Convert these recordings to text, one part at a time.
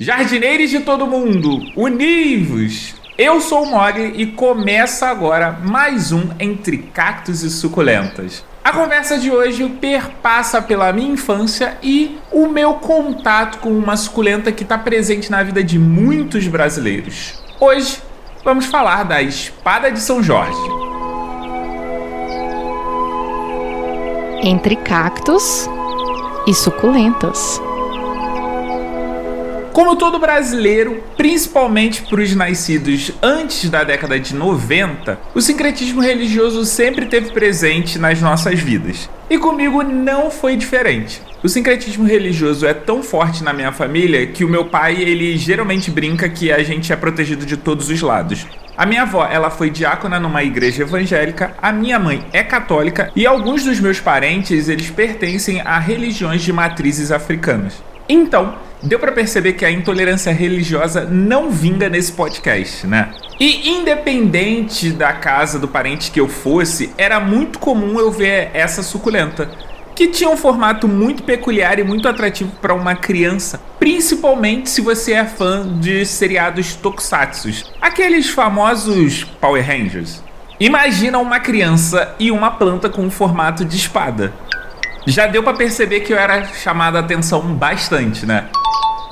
Jardineiros de todo mundo, univos! Eu sou o Mogli e começa agora mais um Entre Cactos e Suculentas. A conversa de hoje perpassa pela minha infância e o meu contato com uma suculenta que está presente na vida de muitos brasileiros. Hoje vamos falar da Espada de São Jorge. Entre cactos e suculentas. Como todo brasileiro, principalmente para os nascidos antes da década de 90, o sincretismo religioso sempre teve presente nas nossas vidas. E comigo não foi diferente. O sincretismo religioso é tão forte na minha família que o meu pai, ele geralmente brinca que a gente é protegido de todos os lados. A minha avó, ela foi diácona numa igreja evangélica, a minha mãe é católica e alguns dos meus parentes, eles pertencem a religiões de matrizes africanas. Então, deu para perceber que a intolerância religiosa não vinga nesse podcast, né? E independente da casa do parente que eu fosse, era muito comum eu ver essa suculenta, que tinha um formato muito peculiar e muito atrativo para uma criança, principalmente se você é fã de seriados tokusatsu, aqueles famosos Power Rangers. Imagina uma criança e uma planta com um formato de espada. Já deu para perceber que eu era chamada a atenção bastante, né?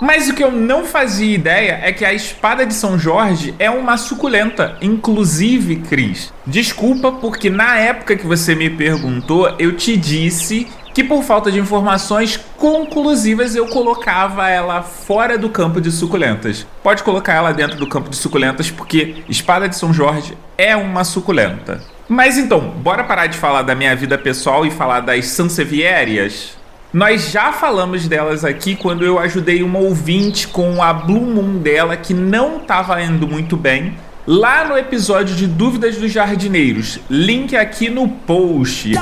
Mas o que eu não fazia ideia é que a espada de São Jorge é uma suculenta, inclusive, Cris. Desculpa, porque na época que você me perguntou, eu te disse que por falta de informações conclusivas eu colocava ela fora do campo de suculentas. Pode colocar ela dentro do campo de suculentas, porque espada de São Jorge é uma suculenta. Mas então, bora parar de falar da minha vida pessoal e falar das Sansevierias? Nós já falamos delas aqui quando eu ajudei uma ouvinte com a Blue Moon dela que não estava indo muito bem. Lá no episódio de Dúvidas dos Jardineiros, link aqui no post.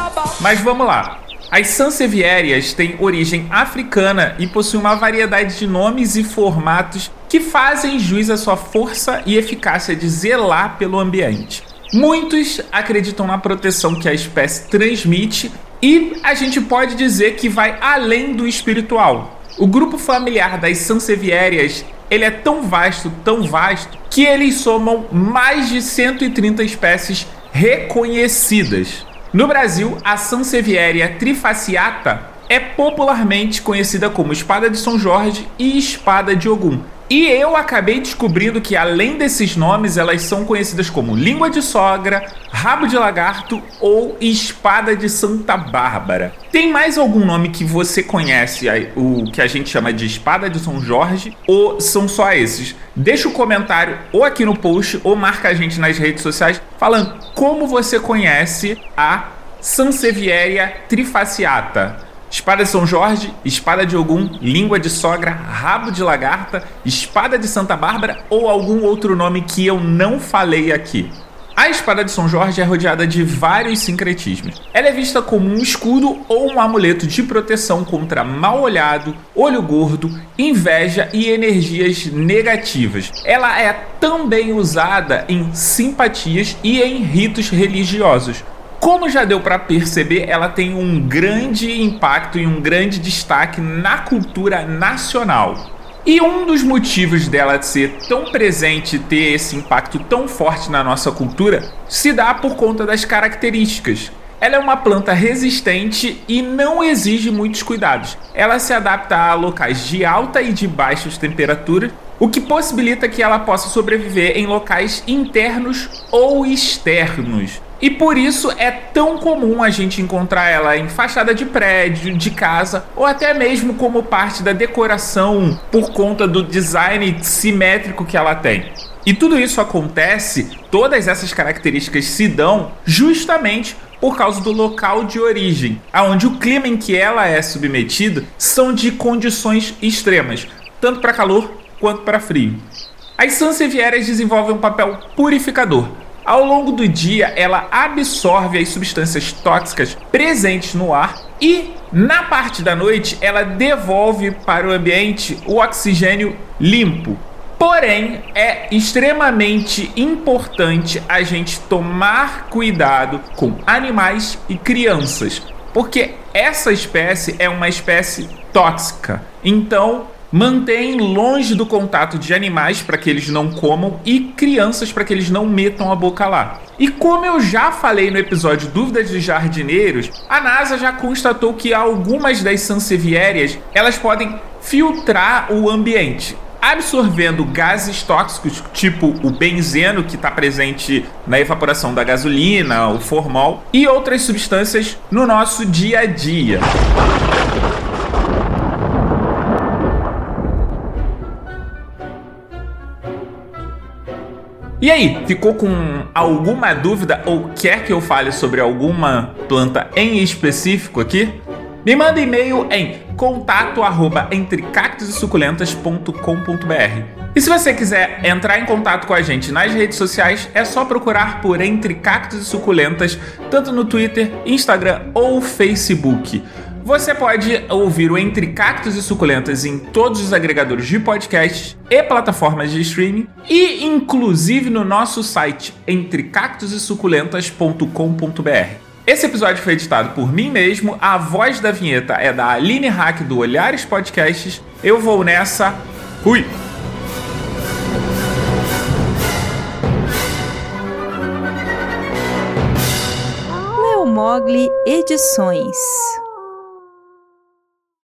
Mas vamos lá. As Sansevierias têm origem africana e possuem uma variedade de nomes e formatos que fazem jus à sua força e eficácia de zelar pelo ambiente. Muitos acreditam na proteção que a espécie transmite e a gente pode dizer que vai além do espiritual. O grupo familiar das Sansevierias ele é tão vasto, tão vasto, que eles somam mais de 130 espécies reconhecidas. No Brasil, a Sansevieria trifaciata é popularmente conhecida como espada de São Jorge e espada de Ogum. E eu acabei descobrindo que além desses nomes, elas são conhecidas como língua de sogra, rabo de lagarto ou espada de Santa Bárbara. Tem mais algum nome que você conhece, o que a gente chama de espada de São Jorge, ou são só esses? Deixa o um comentário ou aqui no post ou marca a gente nas redes sociais falando como você conhece a Sansevieria trifaciata. Espada de São Jorge, espada de Ogum, língua de sogra, rabo de lagarta, espada de Santa Bárbara ou algum outro nome que eu não falei aqui. A espada de São Jorge é rodeada de vários sincretismos. Ela é vista como um escudo ou um amuleto de proteção contra mal olhado, olho gordo, inveja e energias negativas. Ela é também usada em simpatias e em ritos religiosos, como já deu para perceber, ela tem um grande impacto e um grande destaque na cultura nacional. E um dos motivos dela ser tão presente e ter esse impacto tão forte na nossa cultura se dá por conta das características. Ela é uma planta resistente e não exige muitos cuidados. Ela se adapta a locais de alta e de baixas temperaturas, o que possibilita que ela possa sobreviver em locais internos ou externos. E por isso é tão comum a gente encontrar ela em fachada de prédio, de casa, ou até mesmo como parte da decoração por conta do design simétrico que ela tem. E tudo isso acontece, todas essas características se dão justamente por causa do local de origem, aonde o clima em que ela é submetida são de condições extremas, tanto para calor quanto para frio. As sansevieiras desenvolvem um papel purificador, ao longo do dia, ela absorve as substâncias tóxicas presentes no ar e, na parte da noite, ela devolve para o ambiente o oxigênio limpo. Porém, é extremamente importante a gente tomar cuidado com animais e crianças, porque essa espécie é uma espécie tóxica. Então, mantém longe do contato de animais para que eles não comam e crianças para que eles não metam a boca lá. E como eu já falei no episódio Dúvidas dos Jardineiros, a NASA já constatou que algumas das sanseviérias elas podem filtrar o ambiente absorvendo gases tóxicos, tipo o benzeno, que está presente na evaporação da gasolina, o formol, e outras substâncias no nosso dia a dia. E aí, ficou com alguma dúvida ou quer que eu fale sobre alguma planta em específico aqui? Me manda e-mail em contato arroba E se você quiser entrar em contato com a gente nas redes sociais, é só procurar por Entre Cactos e Suculentas, tanto no Twitter, Instagram ou Facebook. Você pode ouvir o Entre Cactos e Suculentas em todos os agregadores de podcasts e plataformas de streaming e inclusive no nosso site entrecactosesuculentas.com.br. Esse episódio foi editado por mim mesmo, a voz da vinheta é da Aline Hack do Olhares Podcasts. Eu vou nessa. Fui! Leo Mogli Edições